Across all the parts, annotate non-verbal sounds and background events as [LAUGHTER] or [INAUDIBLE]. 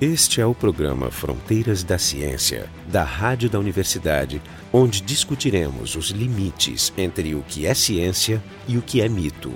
Este é o programa Fronteiras da Ciência, da Rádio da Universidade, onde discutiremos os limites entre o que é ciência e o que é mito.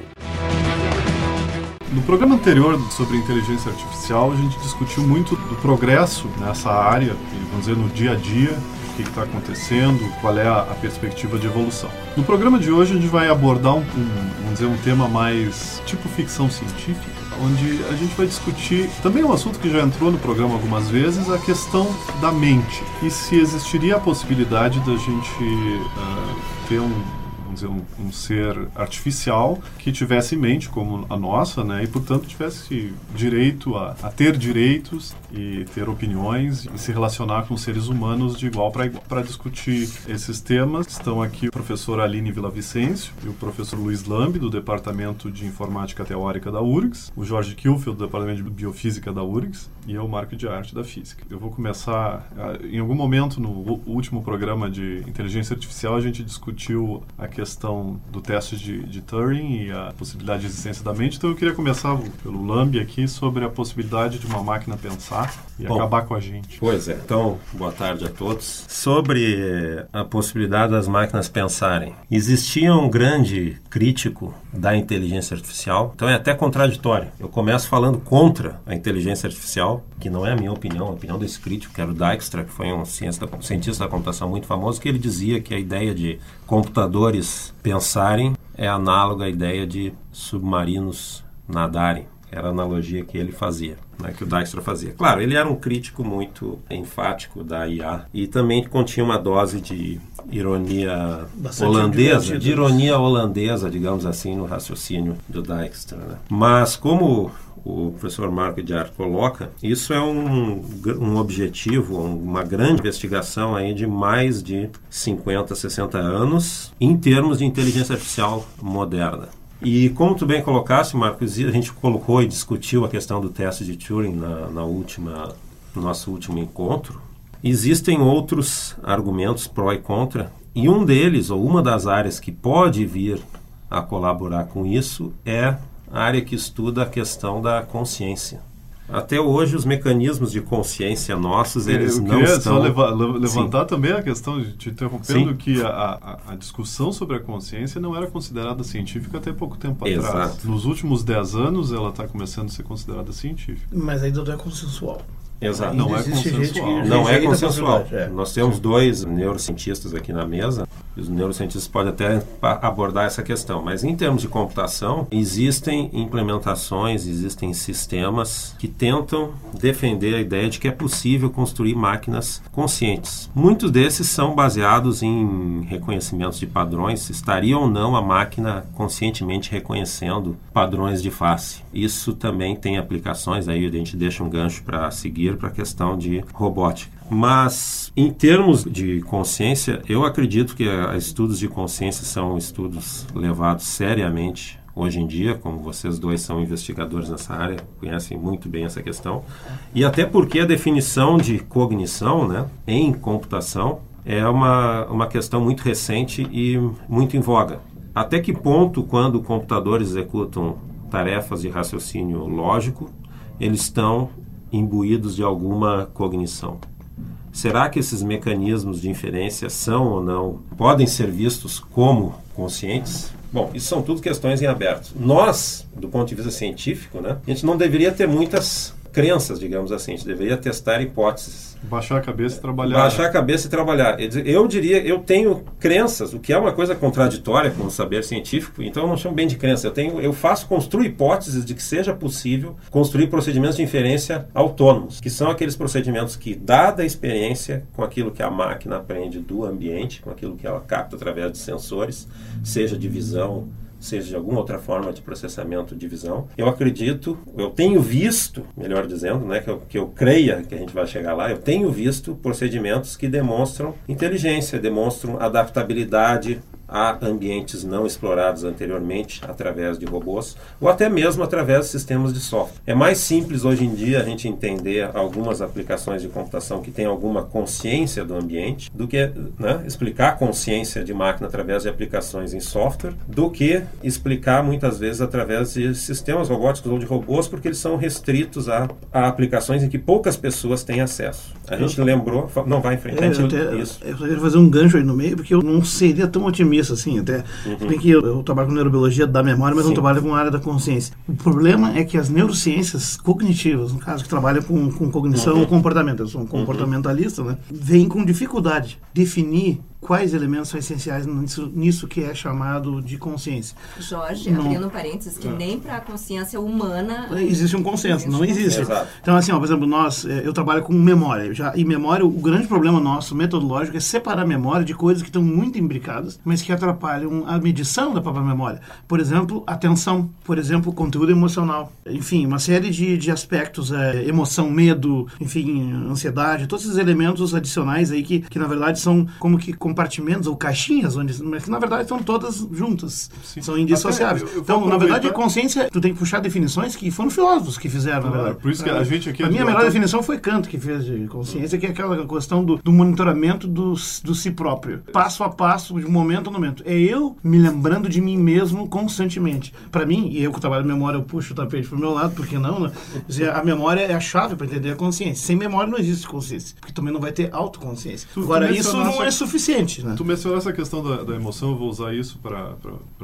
No programa anterior sobre inteligência artificial, a gente discutiu muito do progresso nessa área, vamos dizer, no dia a dia, o que está acontecendo, qual é a, perspectiva de evolução. No programa de hoje, a gente vai abordar um, um, vamos dizer, um tema mais tipo ficção científica, onde a gente vai discutir também um assunto que já entrou no programa algumas vezes, a questão da mente. E se existiria a possibilidade da gente uh, ter um vamos dizer, um, um, ser artificial que tivesse mente como a nossa, né, e portanto tivesse direito a, a ter direitos e ter opiniões e se relacionar com seres humanos de igual para igual. Para discutir esses temas estão aqui o professor Aline Villavicencio e o professor Luiz Lambi, do Departamento de Informática Teórica da URGS, o Jorge Kilfield, do Departamento de Biofísica da URGS, e eu, Marco de Arte da Física. Eu vou começar, ah, em algum momento no último programa de inteligência artificial, a gente discutiu a questão questão do teste de, de Turing e a possibilidade de existência da mente. Então eu queria começar pelo Lambi aqui sobre a possibilidade de uma máquina pensar e Bom, acabar com a gente. Pois é. Então, boa tarde a todos. Sobre a possibilidade das máquinas pensarem. Existia um grande crítico da inteligência artificial, então é até contraditório. Eu começo falando contra a inteligência artificial, que não é a minha opinião, a opinião desse crítico, que era o Dijkstra, que foi um cientista da computação muito famoso, que ele dizia que a ideia de computadores pensarem é análoga à ideia de submarinos nadarem. Era a analogia que ele fazia, né, que o Dijkstra fazia. Claro, ele era um crítico muito enfático da IA e também continha uma dose de ironia Bastante holandesa, de ironia holandesa, digamos assim, no raciocínio do Dijkstra. Né? Mas como o professor Marco de Arte coloca, isso é um, um objetivo, uma grande investigação aí de mais de 50, 60 anos em termos de inteligência artificial moderna. E como tu bem colocaste, Marcos, a gente colocou e discutiu a questão do teste de Turing na, na última, no nosso último encontro. Existem outros argumentos pró e contra, e um deles, ou uma das áreas que pode vir a colaborar com isso, é a área que estuda a questão da consciência. Até hoje, os mecanismos de consciência nossos, eles Eu não estão... só leva, levantar Sim. também a questão, te interrompendo, Sim. que a, a, a, discussão sobre a consciência não era considerada científica até pouco tempo Exato. atrás. Nos últimos 10 anos, ela está começando a ser considerada científica. Mas ainda não é consensual. Exato. Não é consensual. Não é consensual. É. Nós temos dois neurocientistas aqui na mesa os neurocientistas podem até abordar essa questão, mas em termos de computação, existem implementações, existem sistemas que tentam defender a ideia de que é possível construir máquinas conscientes. Muitos desses são baseados em reconhecimentos de padrões, estaria ou não a máquina conscientemente reconhecendo padrões de face. Isso também tem aplicações, aí a gente deixa um gancho para seguir para a questão de robótica. Mas, em termos de consciência, eu acredito que estudos de consciência são estudos levados seriamente hoje em dia, como vocês dois são investigadores nessa área, conhecem muito bem essa questão. E até porque a definição de cognição né, em computação é uma, uma questão muito recente e muito em voga. Até que ponto, quando computadores executam tarefas de raciocínio lógico, eles estão imbuídos de alguma cognição? Será que esses mecanismos de inferência são ou não, podem ser vistos como conscientes? Bom, isso são tudo questões em aberto. Nós, do ponto de vista científico, né, a gente não deveria ter muitas crenças, digamos assim. A gente deveria testar hipóteses Baixar a cabeça e trabalhar. Baixar a cabeça e trabalhar. Eu diria, eu tenho crenças, o que é uma coisa contraditória com o saber científico, então eu não chamo bem de crença. Eu, tenho, eu faço, construo hipóteses de que seja possível construir procedimentos de inferência autônomos, que são aqueles procedimentos que, dada a experiência com aquilo que a máquina aprende do ambiente, com aquilo que ela capta através de sensores, seja de visão, seja de alguma outra forma de processamento de visão. Eu acredito, eu tenho visto, melhor dizendo, né, que eu, que eu creia que a gente vai chegar lá, eu tenho visto procedimentos que demonstram inteligência, demonstram adaptabilidade a ambientes não explorados anteriormente através de robôs ou até mesmo através de sistemas de software. É mais simples hoje em dia a gente entender algumas aplicações de computação que têm alguma consciência do ambiente do que né, explicar a consciência de máquina através de aplicações em software do que explicar muitas vezes através de sistemas robóticos ou de robôs porque eles são restritos a, a aplicações em que poucas pessoas têm acesso. A gente lembrou, não vai em frente. É, eu, isso. eu queria fazer um gancho aí no meio, porque eu não seria tão otimista assim, até. Uhum. Bem que eu, eu, trabalho com neurobiologia da memória, mas Sim. não trabalho com a área da consciência. O problema é que as neurociências cognitivas, no caso que trabalham com, com cognição uhum. ou comportamento, eu sou um uhum. comportamentalista, né, vêm com dificuldade definir quais elementos são essenciais nisso, nisso, que é chamado de consciência. Jorge, não, abrindo parênteses, que não. nem para a consciência humana existe um consenso, não existe. Exato. Então, assim, ó, por exemplo, nós, é, eu trabalho com memória. Já, e memória, o grande problema nosso, metodológico, é separar a memória de coisas que estão muito imbricadas, mas que atrapalham a medição da própria memória. Por exemplo, atenção, por exemplo, conteúdo emocional. Enfim, uma série de, de aspectos, é, emoção, medo, enfim, ansiedade, todos esses elementos adicionais aí que, que na verdade, são como que compartimentos ou caixinhas, onde, mas que na verdade estão todas juntas, Sim. são indissociáveis. Eu, eu então, na verdade, a consciência, tu tem que puxar definições que foram filósofos que fizeram. Claro, por isso que a gente aqui... A minha melhor definição foi Kant, que fez de consciência, que é aquela questão do, do monitoramento do, do si próprio. Passo a passo, de momento a momento. É eu me lembrando de mim mesmo constantemente. Para mim, e eu que trabalho memória, eu puxo o tapete pro meu lado, porque não, né? A memória é a chave para entender a consciência. Sem memória não existe consciência, porque também não vai ter autoconsciência. Agora, isso não é suficiente né? Tu mencionou essa questão da, da, emoção, eu vou usar isso para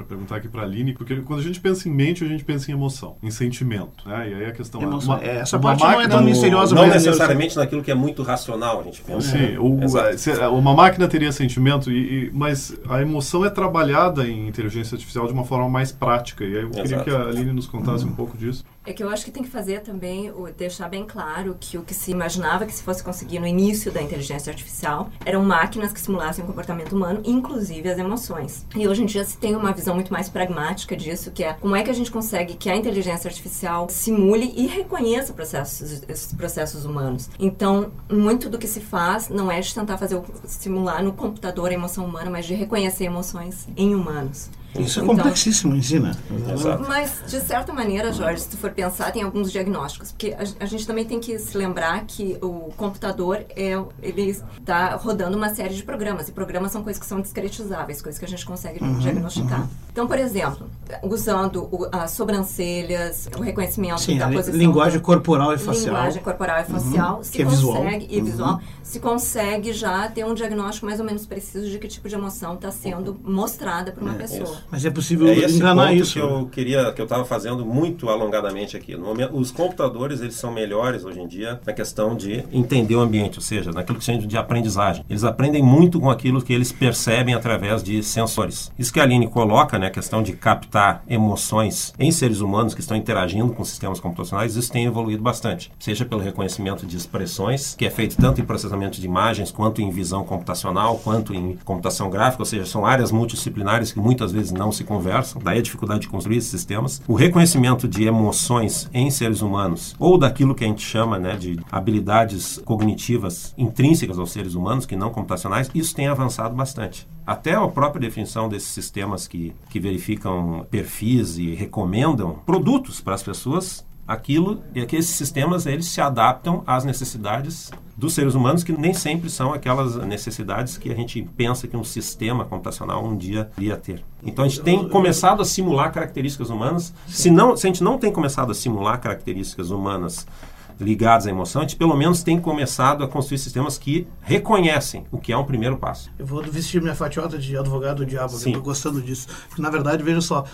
perguntar aqui para a Aline, porque quando a gente pensa em mente, a gente pensa em emoção, em sentimento. Né? E aí a questão emoção, é. Uma, é, essa parte não é tão misteriosa. Não necessariamente naquilo que é muito racional, a gente pensa. Sim, o, uma máquina teria sentimento, e, e, mas a emoção é trabalhada em inteligência artificial de uma forma mais prática. E aí eu queria Exato. que a Aline nos contasse um pouco disso. É que eu acho que tem que fazer também, deixar bem claro que o que se imaginava que se fosse conseguir no início da inteligência artificial eram máquinas que simulassem o comportamento humano, inclusive as emoções. E hoje em dia se tem uma visão muito mais pragmática disso, que é como é que a gente consegue que a inteligência artificial simule e reconheça processos, esses processos humanos. Então, muito do que se faz não é de tentar fazer simular no computador a emoção humana, mas de reconhecer emoções em humanos. Isso é então, complexíssimo, ensina. Exato. Mas, de certa maneira, Jorge, se tu for pensar, tem alguns diagnósticos. Porque a, a gente também tem que se lembrar que o computador, é, ele está rodando uma série de programas. E programas são coisas que são discretizáveis, coisas que a gente consegue uhum, diagnosticar. Uhum. Então, por exemplo, usando o, as sobrancelhas, o reconhecimento Sim, da posição... linguagem corporal e facial. Linguagem corporal e facial. Uhum, se que é consegue, visual. E visual. Uhum. Se consegue já ter um diagnóstico mais ou menos preciso de que tipo de emoção está sendo mostrada para uma é, pessoa. Isso. Mas é possível é enganar isso. que eu queria, que eu estava fazendo muito alongadamente aqui. No momento, os computadores eles são melhores hoje em dia na questão de entender o ambiente, ou seja, naquilo que se chama de aprendizagem. Eles aprendem muito com aquilo que eles percebem através de sensores. Isso que a Aline coloca, né, a questão de captar emoções em seres humanos que estão interagindo com sistemas computacionais, isso tem evoluído bastante. Seja pelo reconhecimento de expressões, que é feito tanto em processamento de imagens, quanto em visão computacional, quanto em computação gráfica, ou seja, são áreas multidisciplinares que muitas vezes não se conversam, daí a dificuldade de construir esses sistemas. O reconhecimento de emoções em seres humanos, ou daquilo que a gente chama né, de habilidades cognitivas intrínsecas aos seres humanos, que não computacionais, isso tem avançado bastante. Até a própria definição desses sistemas que, que verificam perfis e recomendam produtos para as pessoas aquilo e que esses sistemas eles se adaptam às necessidades dos seres humanos que nem sempre são aquelas necessidades que a gente pensa que um sistema computacional um dia iria ter. Então a gente tem começado a simular características humanas. Se não, se a gente não tem começado a simular características humanas ligados à emoção, a gente pelo menos tem começado a construir sistemas que reconhecem o que é um primeiro passo. Eu vou vestir minha fatiota de advogado do diabo, Sim. eu gostando disso. Porque, na verdade, veja só,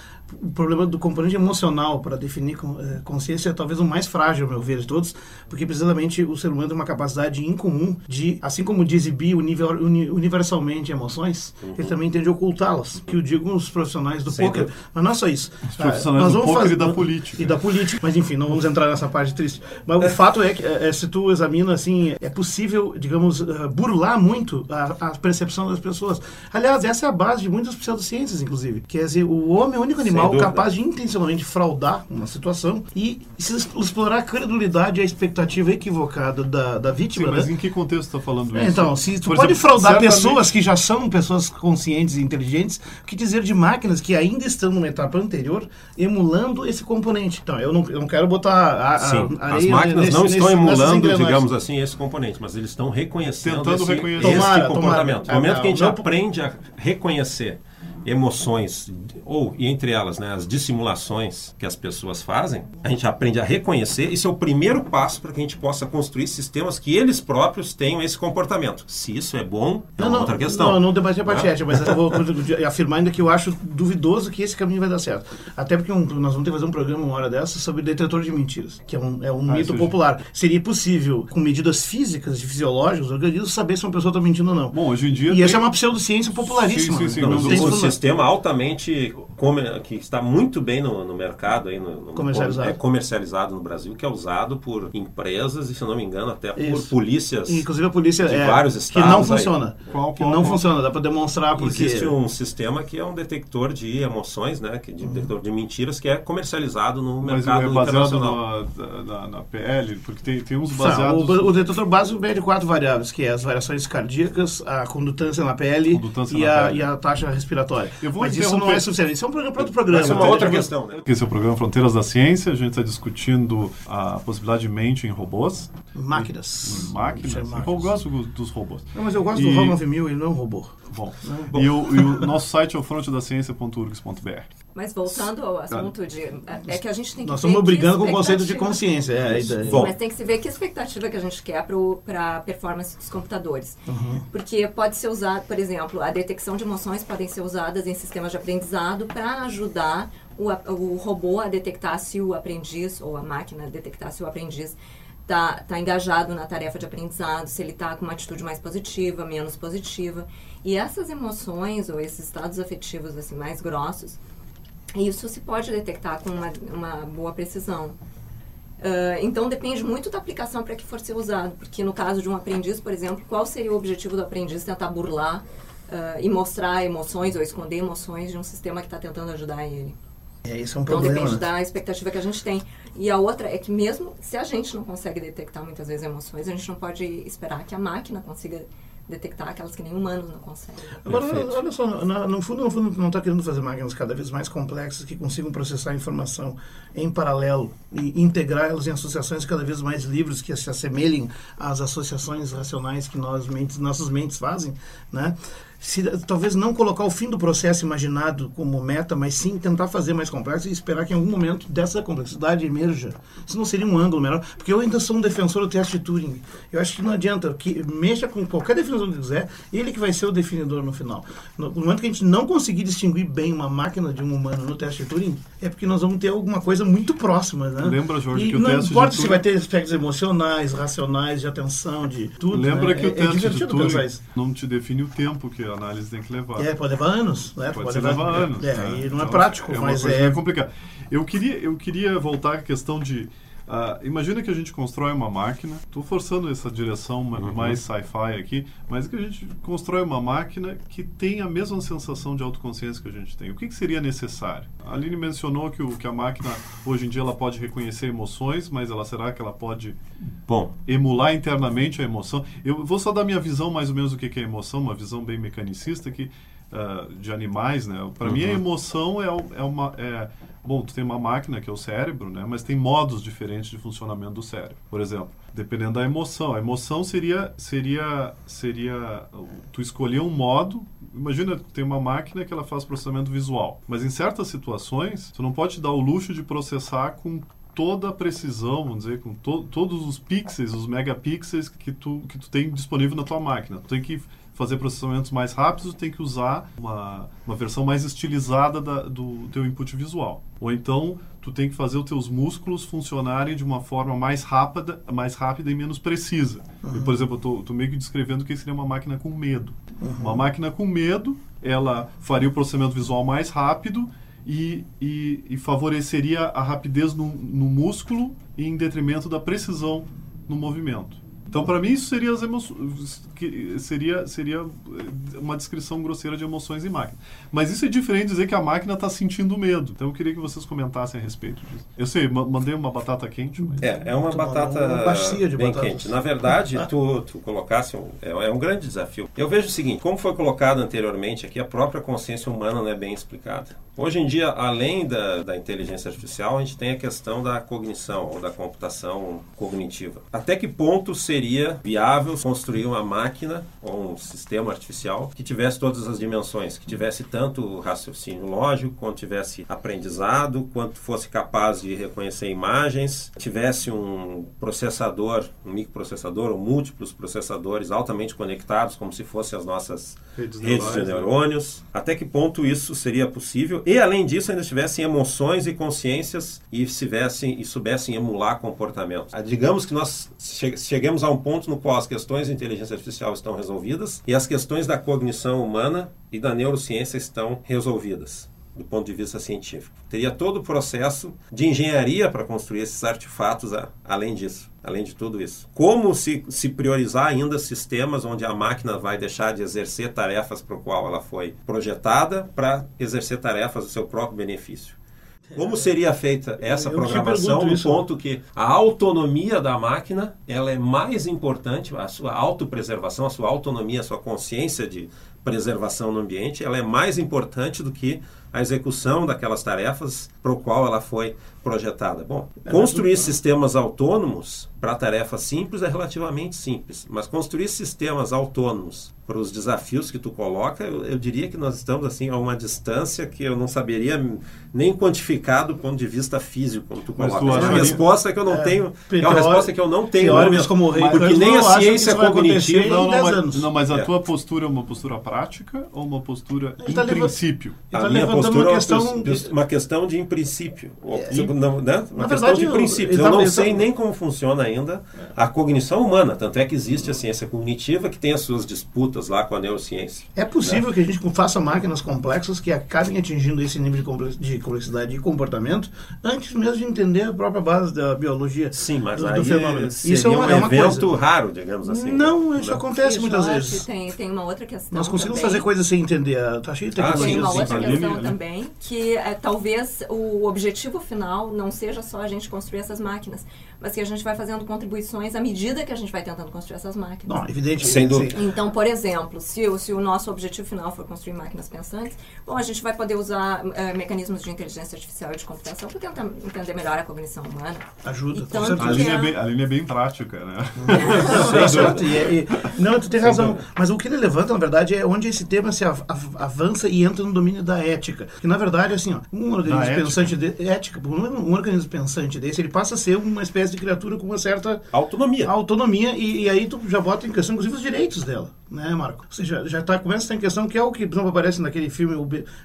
o problema do componente emocional para definir eh, consciência é talvez o mais frágil, ao meu ver, de todos, porque precisamente o ser humano tem uma capacidade incomum de, assim como de exibir universalmente emoções, uhum. ele também tem de ocultá-las, que o digo os profissionais do poker, mas não é só isso. Os profissionais ah, do poker fazer, e da política. E da política, mas enfim, não vamos entrar nessa parte triste. Mas o fato é que, é, se tu examina assim, é possível, digamos, burlar muito a, a, percepção das pessoas. Aliás, essa é a base de muitas pseudociências, inclusive. Quer dizer, o homem é o único animal pessoal capaz de intencionalmente fraudar uma situação e explorar a credulidade e a expectativa equivocada da, da vítima. Sim, mas né? em que contexto está falando É, isso? então, se tu Por pode exemplo, fraudar certamente- pessoas que já são pessoas conscientes e inteligentes, o que dizer de máquinas que ainda estão numa etapa anterior emulando esse componente? Então, eu não, eu não quero botar a, a, Sim, areia as máquinas nesse- não nesse- estão nessas emulando, digamos assim, esse componente, mas eles estão reconhecendo Tentando esse, reconhecer. esse Tomara, comportamento. tomara. No momento que a gente Não- aprende a reconhecer emoções, ou, e entre elas, né, as dissimulações que as pessoas fazem, a gente aprende a reconhecer. Isso é o primeiro passo para que a gente possa construir sistemas que eles próprios tenham esse comportamento. Se isso é bom, é Não, uma não, outra questão. Não, não debati a Né? parte ética, mas eu vou [LAUGHS] afirmar ainda que eu acho duvidoso que esse caminho vai dar certo. Até porque um- nós vamos ter que fazer um programa uma hora dessa sobre detetor de mentiras, que é um, é um Ah, mito isso popular. Seria possível, com medidas físicas e fisiológicas, do organismo, saber se uma pessoa está mentindo ou não. Bom, hoje em dia. e essa tem- é uma pseudociência popularíssima. Sim, sim, sim, Não, não mas sistema altamente que está muito bem no, no mercado aí no, no- Comercializado. é comercializado no Brasil que é usado por empresas e se eu não me engano até por Isso. polícias Inclusive a polícia de é, vários que estados não aí. funciona. Qual- que qual- não qual? funciona, dá para demonstrar porque Existe um sistema que é um detector de emoções, né, que de detector de mentiras que é comercializado no Mas mercado é baseado internacional. na, na, na PL, porque tem, tem uns baseados. o, o detetor básico mede quatro variáveis, que é as variações cardíacas, a condutância na pele, Condutância e, na a, pele. e a taxa respiratória. Eu vou Mas isso não é suficiente. Isso é um programa para outro programa. Essa é uma outra questão, né? Esse é o programa Fronteiras da Ciência. A gente está discutindo a possibilidade de mente em robôs, Máquinas. máquinas. É Eu máquinas. gosto dos robôs. Não, mas eu gosto E- do ROM 9000, ele não é um robô. Bom, E, o, e o nosso site é o frontedaciencia.urgs.br. Mas voltando ao assunto de. É que a gente tem que Nós estamos brigando com o conceito de consciência. É, a ideia. Bom. Mas tem que se ver que expectativa que a gente quer para a performance dos computadores. Uhum. Porque pode ser usado, por exemplo, a detecção de emoções podem ser usadas em sistemas de aprendizado para ajudar o, a- o robô a detectar se o aprendiz, ou a máquina a detectar se o aprendiz está tá engajado na tarefa de aprendizado, se ele está com uma atitude mais positiva, menos positiva. E essas emoções ou esses estados afetivos assim mais grossos, isso se pode detectar com uma, uma boa precisão. Ah, então depende muito da aplicação para que for ser usado, porque no caso de um aprendiz, por exemplo, qual seria o objetivo do aprendiz tentar burlar ah, e mostrar emoções ou esconder emoções de um sistema que está tentando ajudar ele? É, esse é um Então problema. depende né? da expectativa que a gente tem. E a outra é que mesmo se a gente não consegue detectar muitas vezes emoções, a gente não pode esperar que a máquina consiga detectar aquelas que nem humanos não conseguem. Agora, Perfeito. olha só, no, no fundo, no fundo, não está querendo fazer máquinas cada vez mais complexas que consigam processar a informação em paralelo e integrar elas em associações cada vez mais livres que se assemelhem às associações racionais que nós mentes, nossas mentes fazem, né? Se, talvez não colocar o fim do processo imaginado como meta, mas sim tentar fazer mais complexo e esperar que em algum momento dessa complexidade emerja. Isso não seria um ângulo melhor? Porque eu ainda sou um defensor do teste de Turing. Eu acho que não adianta, que mexa com qualquer definição que quiser, ele que vai ser o definidor no final. No, no momento que a gente não conseguir distinguir bem uma máquina de um humano no teste de Turing, é porque nós vamos ter alguma coisa muito próxima, né? Lembra, Jorge, E que o não teste de importa se vai ter aspectos emocionais, racionais, de atenção, de tudo. Lembra né? que é, o é teste de divertido pensar Turing não te define o tempo que a análise tem que levar. É, pode levar anos, né? Pode, ser levar anos. É, né? e não é Então, prático, é mas é. bem complicada. Eu queria, eu queria voltar à questão de. Ah, imagina que a gente constrói uma máquina. Estou forçando essa direção Uhum. mais sci-fi aqui, mas que a gente constrói uma máquina que tem a mesma sensação de autoconsciência que a gente tem. O que, que seria necessário? A Aline mencionou que, o, que a máquina hoje em dia ela pode reconhecer emoções, mas ela será que ela pode Bom, emular internamente a emoção. Eu vou só dar minha visão mais ou menos do que que é emoção, uma visão bem mecanicista que ah, de animais, né? Para mim a Uhum. emoção é, é uma é, bom, tu tem uma máquina que é o cérebro, né? Mas tem modos diferentes de funcionamento do cérebro. Por exemplo, dependendo da emoção, a emoção seria seria seria tu escolher um modo. Imagina tu tem uma máquina que ela faz processamento visual, mas em certas situações tu não pode te dar o luxo de processar com toda a precisão, vamos dizer, com to todos os pixels, os megapixels que tu, que tu tem disponível na tua máquina. Tu tem que fazer processamentos mais rápidos, tu tem que usar uma, uma versão mais estilizada da, do teu input visual. Ou então, tu tem que fazer os teus músculos funcionarem de uma forma mais rápida, mais rápida e menos precisa. E, por exemplo, eu estou meio que descrevendo o que seria uma máquina com medo. Uma máquina com medo, ela faria o processamento visual mais rápido e, e, e favoreceria a rapidez no, no músculo em detrimento da precisão no movimento. Então, para mim, isso seria, as emoções, seria, seria eh, uma descrição grosseira de emoções em máquina. Mas isso é diferente de dizer que a máquina está sentindo medo. Então, eu queria que vocês comentassem a respeito disso. Eu sei, mandei uma batata quente. Mas... É, é uma batata uma bem batatas. quente. Na verdade, [LAUGHS] tu, tu colocasse, um, é, é um grande desafio. Eu vejo o seguinte, como foi colocado anteriormente aqui, a própria consciência humana não é bem explicada. Hoje em dia, além da, da inteligência artificial, a gente tem a questão da cognição ou da computação cognitiva. Até que ponto seria viável construir uma máquina ou um sistema artificial que tivesse todas as dimensões, que tivesse tanto raciocínio lógico, quanto tivesse aprendizado, quanto fosse capaz de reconhecer imagens, tivesse um processador, um microprocessador ou múltiplos processadores altamente conectados, como se fossem as nossas redes, redes de neurônios. Né? Até que ponto isso seria possível? E além disso, ainda tivessem emoções e consciências e tivessem e soubessem emular comportamentos. Ah, digamos que nós cheguemos a um ponto no qual as questões de inteligência artificial estão resolvidas e as questões da cognição humana e da neurociência estão resolvidas do ponto de vista científico. Teria todo o processo de engenharia para construir esses artefatos a, além disso, além de tudo isso. Como se, se priorizar ainda sistemas onde a máquina vai deixar de exercer tarefas para o qual ela foi projetada para exercer tarefas do seu próprio benefício? Como seria feita essa Eu programação no ponto que a autonomia da máquina ela é mais importante, a sua autopreservação, a sua autonomia, a sua consciência de preservação no ambiente, ela é mais importante do que a execução daquelas tarefas para o qual ela foi projetada. Bom, é construir sistemas autônomos para tarefas simples é relativamente simples, mas construir sistemas autônomos para os desafios que tu coloca, eu, eu, diria que nós estamos assim a uma distância que eu não saberia nem quantificar do ponto de vista físico quando tu coloca. É uma resposta que eu não é, tenho, é uma resposta que eu não tenho, teóricos como rei, porque nem a ciência cognitiva não, não, mas, não, mas a é. tua postura é uma postura prática ou uma postura em tá princípio? A tá minha postura uma questão, é uma, questão de em princípio, é, não, né? Uma questão verdade, de princípios. Eu, não sei nem como funciona ainda a cognição humana, tanto é que existe a ciência cognitiva que tem as suas disputas lá com a neurociência. É possível né? que a gente faça máquinas complexas que acabem atingindo esse nível de complexidade e comportamento antes mesmo de entender a própria base da biologia Sim, mas do, aí do fenômeno. Isso é uma, um é uma evento coisa. raro, digamos assim. Não, isso não. acontece muitas vezes. Tem, tem uma outra questão Nós conseguimos também. fazer coisas sem entender. Tá cheio de ah, Tem uma outra questão também, que é, talvez o objetivo final não seja só a gente construir essas máquinas, mas que a gente vai fazendo contribuições à medida que a gente vai tentando construir essas máquinas. Não, evidente. Sem dúvida. Então, por exemplo, se, o, se o nosso objetivo final for construir máquinas pensantes, bom, a gente vai poder usar uh, mecanismos de inteligência artificial e de computação para tentar entender melhor a cognição humana. Ajuda. Então, a, linha é bem, a linha é bem prática, né? [LAUGHS] não, e, e, não, tu tem razão. Mas o que ele levanta, na verdade, é onde esse tema se av avança e entra no domínio da ética. Que, na verdade, assim, ó, um organismo pensante... De, ética, um, um organismo pensante desse, ele passa a ser uma espécie de criatura com uma certa autonomia. Autonomia e, e aí tu já bota em questão inclusive os direitos dela, né, Marco? Ou seja, já tá, começa a estar em questão que é o que, por exemplo, aparece naquele filme,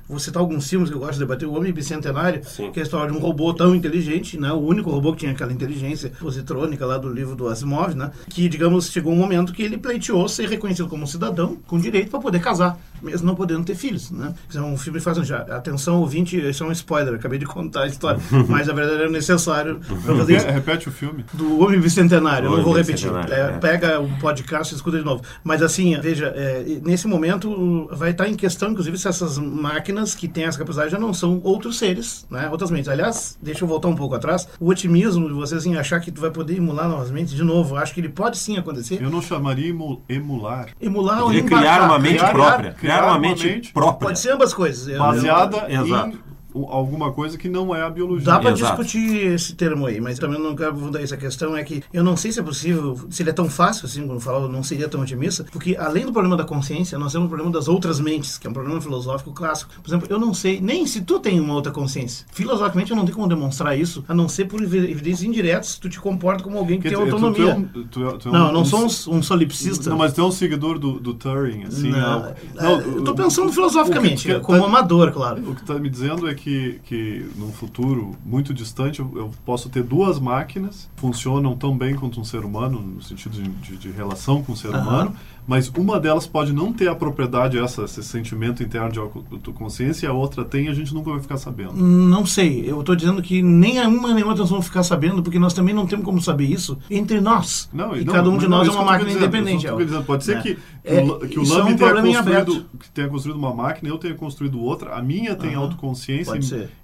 vou citar alguns filmes que eu gosto de debater, O Homem Bicentenário, Sim. que é a história de um robô tão inteligente, né, o único robô que tinha aquela inteligência positrônica lá do livro do Asimov, né, que, digamos, chegou um momento que ele pleiteou ser reconhecido como um cidadão com direito para poder casar, mesmo não podendo ter filhos, né? É um filme faz já, atenção ouvinte, isso é um spoiler, acabei de contar a história, [LAUGHS] mas na verdade era necessário para fazer isso. Repete o filme. Do Homem Bicentenário, não vou repetir. É, é. Pega o podcast e escuta de novo. Mas assim, veja, é, nesse momento vai estar em questão, inclusive, se essas máquinas que têm essa capacidade já não são outros seres, né? outras mentes. Aliás, deixa eu voltar um pouco atrás, o otimismo de vocês em achar que tu vai poder emular novas mentes, de novo, acho que ele pode sim acontecer. Eu não chamaria emular. Emular ou criar uma mente criar, própria. Criar, criar uma, uma mente, mente própria. Pode ser ambas coisas. Baseada eu, eu, em alguma coisa que não é a biologia. Dá para discutir esse termo aí, mas também não quero aprofundar essa questão. É que eu não sei se é possível, se ele é tão fácil assim, quando falo, não seria tão otimista, porque além do problema da consciência, nós temos o problema das outras mentes, que é um problema filosófico clássico. Por exemplo, eu não sei nem se tu tem uma outra consciência. Filosoficamente, eu não tenho como demonstrar isso, a não ser por evidências indiretas, se tu te comporta como alguém que, que tem tu, autonomia. Tu, tu, tu, não, não um, sou um, um solipsista. Não, mas tu é um seguidor do, do Turing, assim. Não, não, não eu tô pensando filosoficamente, como amador, claro. O que tá me dizendo é que que, que num futuro muito distante eu, eu posso ter duas máquinas funcionam tão bem quanto um ser humano, no sentido de, de, de relação com o ser uhum. humano, mas uma delas pode não ter a propriedade, essa, esse sentimento interno de autoconsciência, e a outra tem e a gente nunca vai ficar sabendo. Não sei. Eu estou dizendo que nem uma nem outra vão ficar sabendo, porque nós também não temos como saber isso entre nós. Não, e não, cada um de nós é uma máquina dizendo, independente. Pode ser é. que, é, que o Lame é um tenha, construído, que tenha construído uma máquina, eu tenha construído outra, a minha tem uhum. autoconsciência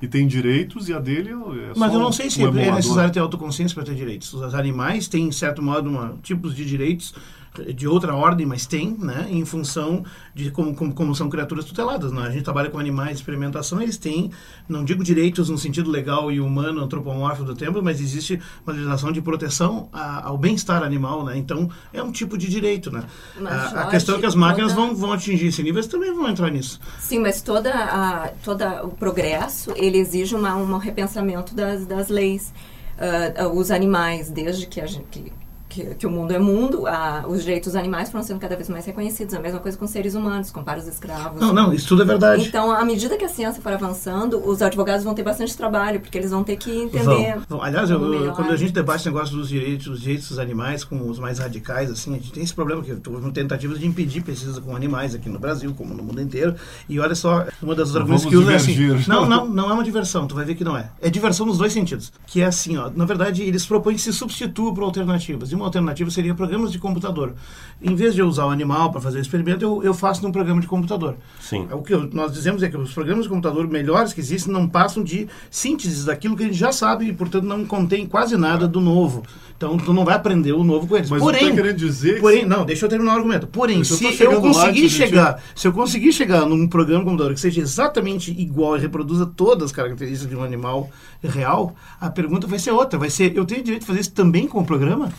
e, e, tem direitos, e a dele é Mas eu não sei se um é necessário ter autoconsciência para ter direitos. Os animais têm, em certo modo, uma, tipos de direitos de outra ordem, mas tem, né, em função de como, como, como são criaturas tuteladas. Né? A gente trabalha com animais de experimentação, eles têm, não digo direitos no sentido legal e humano, antropomórfico do tempo, mas existe uma legislação de proteção a, ao bem-estar animal, né? Então, é um tipo de direito, né? A, a, questão é que as máquinas toda... vão, vão atingir esse nível, eles também vão entrar nisso. Sim, mas toda, a, toda o progresso, ele exige uma, um repensamento das, das leis. Uh, os animais, desde que a gente... Que, que, que, o mundo é mundo, a, os direitos dos animais foram sendo cada vez mais reconhecidos. A mesma coisa com seres humanos, compara os escravos. Não, não, isso tudo é verdade. Então, à medida que a ciência for avançando, os advogados vão ter bastante trabalho, porque eles vão ter que entender. Vão. Aliás, eu, eu, quando a gente debate o negócio dos direitos, dos direitos dos animais com os mais radicais, assim, a gente tem esse problema que houve tentativas de impedir pesquisa com animais aqui no Brasil, como no mundo inteiro. E olha só, uma das argumentos que usa é assim. Não, não, não é uma diversão, tu vai ver que não é. É diversão nos dois sentidos. Que é assim, ó, na verdade, eles propõem que se substitua por alternativas. E uma alternativa seria programas de computador. Em vez de eu usar o animal para fazer o experimento, eu, eu faço num programa de computador. Sim. O que eu, nós dizemos é que os programas de computador melhores que existem não passam de sínteses daquilo que a gente já sabe e, portanto, não contém quase nada do novo. Então, tu não vai aprender o novo com eles. Mas porém, tá querendo dizer... Porém, não, deixa eu terminar o argumento. Porém, se eu, eu conseguir chegar, se eu conseguir chegar num programa de computador que seja exatamente igual e reproduza todas as características de um animal real, a pergunta vai ser outra. Vai ser, eu tenho direito de fazer isso também com o programa?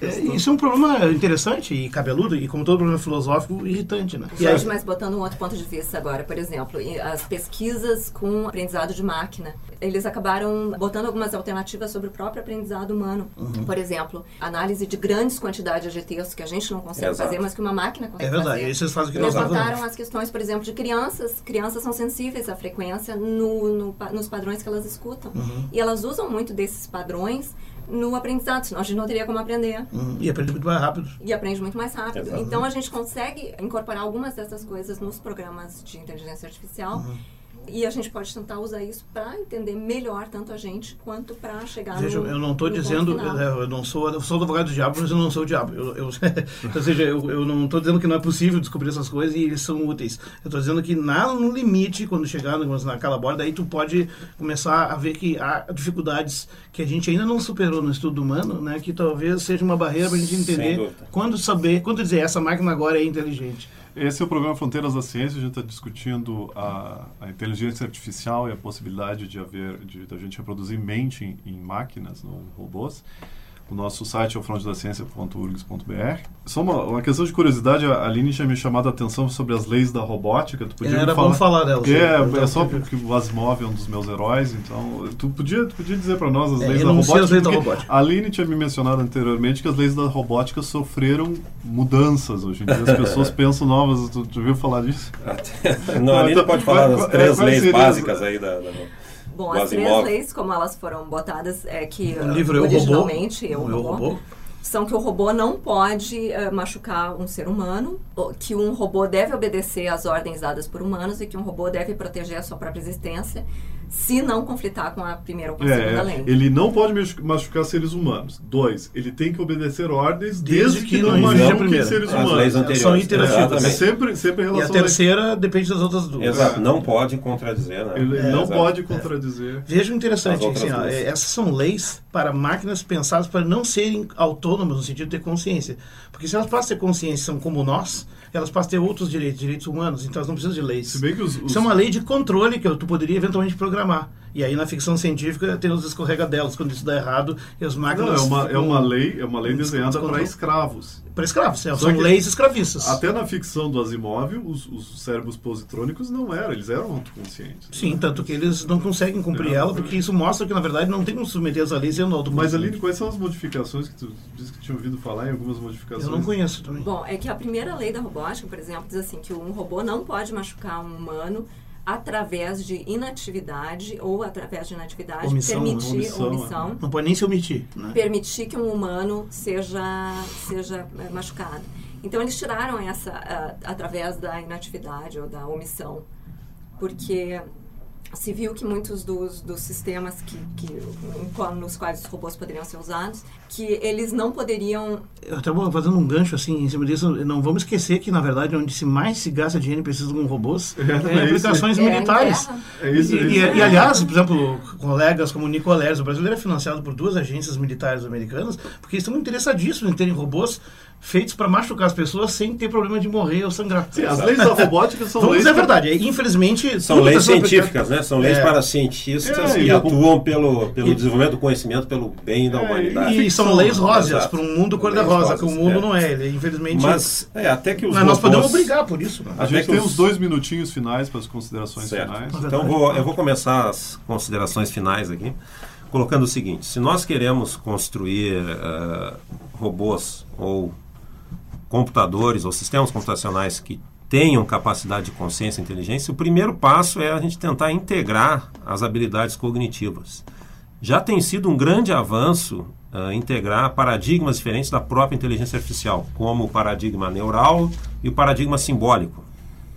É, isso é um problema interessante e cabeludo, e como todo problema filosófico, irritante, né? Jorge, mas botando um outro ponto de vista agora, por exemplo, as pesquisas com aprendizado de máquina, eles acabaram botando algumas alternativas sobre o próprio aprendizado humano. Uhum. Por exemplo, análise de grandes quantidades de textos que a gente não consegue Exato. fazer, mas que uma máquina consegue fazer. É verdade, fazer. isso eles fazem que Levantaram as questões, por exemplo, de crianças. Crianças são sensíveis à frequência no, no nos padrões que elas escutam. Uhum. E elas usam muito desses padrões no aprendizado, senão a gente não teria como aprender. Uhum. E aprende muito mais rápido. E aprende muito mais rápido. Exatamente. Então a gente consegue incorporar algumas dessas coisas nos programas de inteligência artificial. Uhum e a gente pode tentar usar isso para entender melhor tanto a gente quanto para chegar Veja, no eu não estou dizendo, eu não sou, eu sou advogado do diabo, mas eu não sou o diabo. Eu, eu, [LAUGHS] ou seja, eu, eu não estou dizendo que não é possível descobrir essas coisas e eles são úteis. Eu estou dizendo que na, no limite, quando chegar naquela borda, aí tu pode começar a ver que há dificuldades que a gente ainda não superou no estudo humano, né? Que talvez seja uma barreira para a gente entender quando saber, quando dizer essa máquina agora é inteligente. Esse é o programa Fronteiras da Ciência. A gente está discutindo a, a, inteligência artificial e a possibilidade de haver, de, de a gente reproduzir mente em, em máquinas, não robôs. O nosso site é o frontedaciencia.urgs.br. Só uma, uma, questão de curiosidade, a Aline tinha me chamado a atenção sobre as leis da robótica. Tu podia Era falar, bom falar delas. É, é só porque o Asimov é um dos meus heróis, então tu podia, tu podia dizer para nós as é, leis da robótica, as leis da robótica. A Aline tinha me mencionado anteriormente que as leis da robótica sofreram mudanças hoje em dia. As pessoas [LAUGHS] pensam novas. Tu, tu ouviu falar disso? Não, a Aline então, pode falar das três é, leis básicas aí da, da Bom, as três leis, como elas foram botadas, é que o livro originalmente Eu, eu, robô, robô? são que o robô não pode uh, machucar um ser humano, que um robô deve obedecer às ordens dadas por humanos e que um robô deve proteger a sua própria existência se não conflitar com a primeira ou com a é, segunda lei. Ele não pode machucar seres humanos. Dois, ele tem que obedecer ordens desde, desde que, que, não machuque seres As humanos. Leis anteriores. São interativas. É sempre, sempre em relação E a terceira a... depende das outras duas. Exato, não pode contradizer. Né? Ele é, não exato. pode contradizer. É. Veja o interessante, assim, ó, essas são leis para máquinas pensadas para não serem autônomas no sentido de ter consciência. Porque se elas passam a ter consciência são como nós, elas passam a ter outros direitos, direitos humanos, então elas não precisam de leis. Se bem que os, os... Isso é uma lei de controle que tu poderia eventualmente programar. E aí na ficção científica tem os escorregadelos, quando isso dá errado e as máquinas... Não, é uma, é uma lei, é uma lei desenhada para escravos. Para escravos, é, são leis escravistas. Até na ficção do Asimov, os, os cérebros positrônicos não eram, eles eram autoconscientes. Sim, tanto que eles não conseguem cumprir é, ela, porque isso mostra que na verdade não tem como submeter essa lei sendo autoconsciente. Mas ali, quais são as modificações que tu disse que tinha ouvido falar em algumas modificações? Eu não conheço também. Bom, é que a primeira lei da robótica, por exemplo, diz assim que um robô não pode machucar um humano através de inatividade ou através de inatividade Omissão, permitir omissão, omissão, Não pode nem se omitir. Né? permitir que um humano seja seja eh, machucado. Então eles tiraram essa ah, através da inatividade ou da omissão, porque se viu que muitos dos, dos sistemas que, que nos quais os robôs poderiam ser usados, que eles não poderiam Eu até vou fazendo um gancho assim em cima disso. Não vamos esquecer que, na verdade, onde se mais se gasta dinheiro pesquisa com robôs é, é isso. aplicações É, militares. guerra. É isso, e, é isso. e- e, aliás, por exemplo, colegas como o Nicoleres, o brasileiro é financiado por duas agências militares americanas, porque eles estão interessadíssimos em terem robôs feitos para machucar as pessoas sem ter problema de morrer ou sangrar. Sim, as leis da robótica são Vamos leis dizer a que- verdade. Infelizmente, São leis sendo científicas, né? São leis É. para cientistas É, que e- atuam pelo, pelo e- desenvolvimento do conhecimento, pelo bem da É, humanidade. E são ficção, leis róseas para um mundo cor-de-rosa, que o mundo é. não é. Ele, infelizmente. Mas, é, até que os mas nós robôs- podemos brigar por isso. Né? A gente que tem os- uns dois minutinhos finais para as considerações Certo. finais. Então vou, eu vou começar as considerações finais aqui, colocando o seguinte: se nós queremos construir eh, robôs ou computadores ou sistemas computacionais que tenham capacidade de consciência e inteligência, o primeiro passo é a gente tentar integrar as habilidades cognitivas. Já tem sido um grande avanço ah, integrar paradigmas diferentes da própria inteligência artificial, como o paradigma neural e o paradigma simbólico.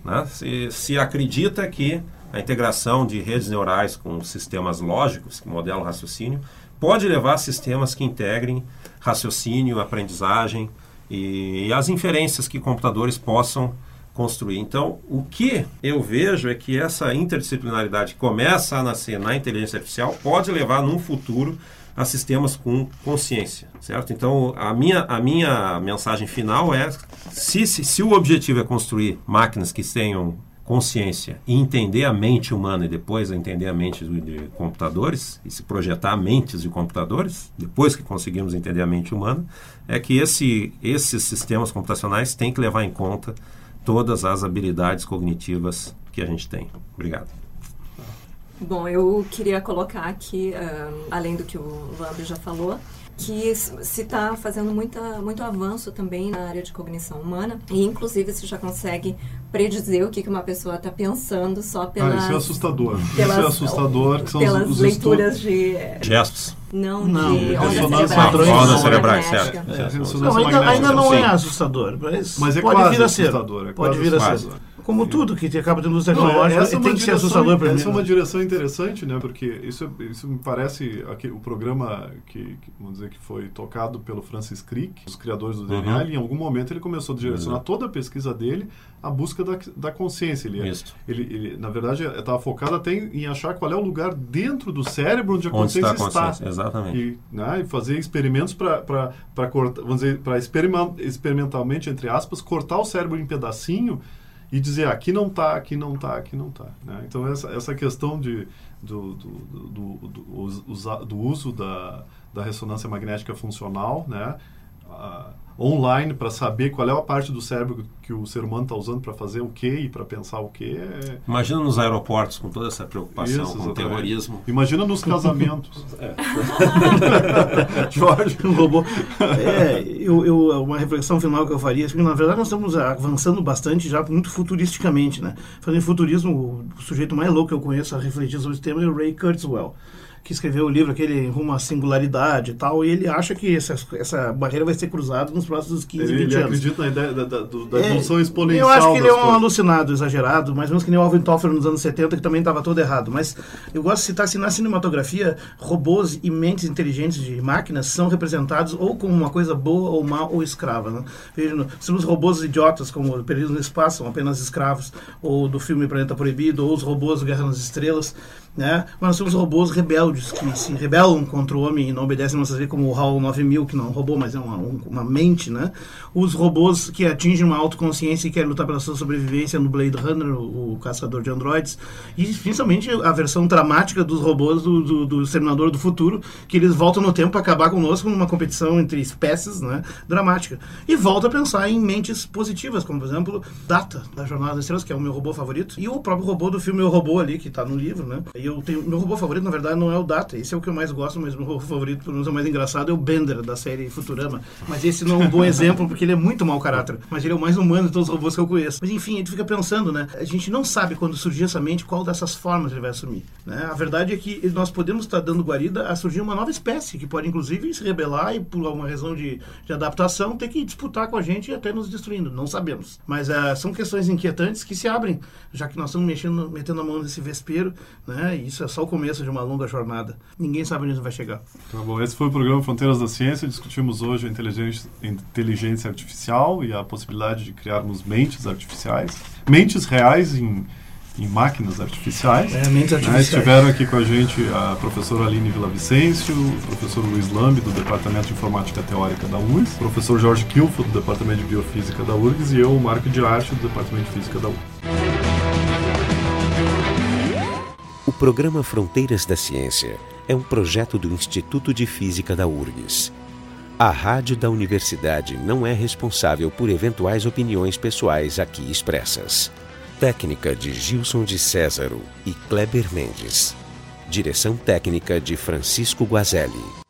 Né? Se, se acredita que a integração de redes neurais com sistemas lógicos, que modelam raciocínio, pode levar a sistemas que integrem raciocínio, aprendizagem e, e as inferências que computadores possam construir. Então, o que eu vejo é que essa interdisciplinaridade que começa a nascer na inteligência artificial pode levar num futuro a sistemas com consciência, certo? Então, a minha, a minha mensagem final é se, se, se o objetivo é construir máquinas que tenham consciência e entender a mente humana e depois entender a mente de, computadores e se projetar mentes de computadores, depois que conseguimos entender a mente humana, é que esse, esses sistemas computacionais têm que levar em conta todas as habilidades cognitivas que a gente tem. Obrigado. Bom, eu queria colocar aqui, ah, além do que o Lambre já falou, que se está fazendo muita, muito avanço também na área de cognição humana e inclusive se já consegue predizer o que, que uma pessoa está pensando só pelas, Ah, isso é assustador. pelas, isso é assustador. Que são os- pelas os leituras de Gestos. não, Não, de ressonância ondas cerebrais, padrões. Ondas cerebrais, magnética. certo. É, certo. ressonância Não, ainda, ainda não é assustador, mas, Mas é pode quase vir a ser. assustador, é pode quase vir a ser. Como tudo que acaba tendo luz Não, tecnológica, essa é uma tem que ser direção- assustador primeiro. Essa é uma direção interessante, né? Porque isso, é- isso me parece aqui, o programa que, que, vamos dizer que foi tocado pelo Francis Crick, os criadores do DNA. Uhum. Ele, em algum momento ele começou a direcionar Exato. toda a pesquisa dele à busca da, da consciência. Ele, Isso. ele, ele, na verdade, estava focado até em, em achar qual é o lugar dentro do cérebro onde a Onde está consciência a consciência? Exatamente. e, né, e fazer experimentos para cortar, vamos dizer, para experimentalmente, entre aspas, cortar o cérebro em pedacinho e dizer aqui não está, aqui não está, aqui não está. Né? Então essa, essa questão de, do, do, do, do, do uso da, da ressonância magnética funcional, né? ah, online para saber qual é a parte do cérebro que o ser humano está usando para fazer o que e para pensar o que é Imagina nos aeroportos com toda essa preocupação Isso, com o terrorismo. Imagina nos casamentos. [LAUGHS] [LAUGHS] Jorge. um robô. É, eu, eu, uma reflexão final que eu faria, assim, na verdade nós estamos avançando bastante já muito futuristicamente, né? Falando em futurismo, o sujeito mais louco que eu conheço a refletir sobre esse tema é o Ray Kurzweil, que escreveu o livro aquele Rumo à Singularidade e tal, e ele acha que essa, essa barreira vai ser cruzada nos próximos 15, Ele, 20 ele anos. acredita na ideia da, da, da É, evolução exponencial. Eu acho que ele é um coisas. alucinado, exagerado, mais ou menos que nem o Alvin Toffler nos anos 70, que também estava todo errado. Mas eu gosto de citar assim, na cinematografia, robôs e mentes inteligentes de máquinas são representados ou como uma coisa boa ou má ou escrava. Né? Veja, se os robôs idiotas, como Perdidos no Espaço, são apenas escravos, ou do filme Planeta Proibido, ou os robôs Guerra nas Estrelas, né? Mas nós temos robôs rebeldes que se rebelam contra o homem e não obedecem nossas leis, como o HAL 9000, que não é um robô, mas é uma, um- uma mente, né? Os robôs que atingem uma autoconsciência e querem lutar pela sua sobrevivência no Blade Runner, o, o caçador de androides, e principalmente a versão dramática dos robôs do, do, do Exterminador do Futuro, que eles voltam no tempo para acabar conosco numa competição entre espécies, né? Dramática. E volta a pensar em mentes positivas, como por exemplo Data, da Jornada das Estrelas, que é o meu robô favorito, e o próprio robô do filme O Robô ali, que está no livro, né? E eu tenho, meu robô favorito, na verdade, não é o Data. Esse é o que eu mais gosto, mas meu favorito, pelo menos é o mais engraçado, é o Bender, da série Futurama. Mas esse não é um bom [LAUGHS] exemplo, porque ele é muito mau caráter. Mas ele é o mais humano de todos os robôs que eu conheço. Mas enfim, a gente fica pensando, né? A gente não sabe quando surgir essa mente qual dessas formas ele vai assumir. Né? A verdade é que nós podemos estar dando guarida a surgir uma nova espécie, que pode inclusive se rebelar e, por alguma razão de, de adaptação, ter que disputar com a gente e até nos destruindo. Não sabemos. Mas uh, são questões inquietantes que se abrem, já que nós estamos mexendo, metendo a mão nesse vespeiro, né? E isso é só o começo de uma longa jornada. Ninguém sabe onde vai chegar. Tá bom, esse foi o programa Fronteiras da Ciência. Discutimos hoje a inteligência, inteligência artificial e a possibilidade de criarmos mentes artificiais, mentes reais em em máquinas artificiais. É, mentes né, artificiais. Né? Estiveram aqui com a gente a professora Aline Vicencio, o professor Luiz Lambi, do Departamento de Informática Teórica da URGS, o professor Jorge Kilfo, do Departamento de Biofísica da URGS, e eu, o Marco de Arte, do Departamento de Física da URGS. Programa Fronteiras da Ciência é um projeto do Instituto de Física da URGS. A rádio da universidade não é responsável por eventuais opiniões pessoais aqui expressas. Técnica de Gilson de Césaro e Kleber Mendes. Direção técnica de Francisco Guazelli.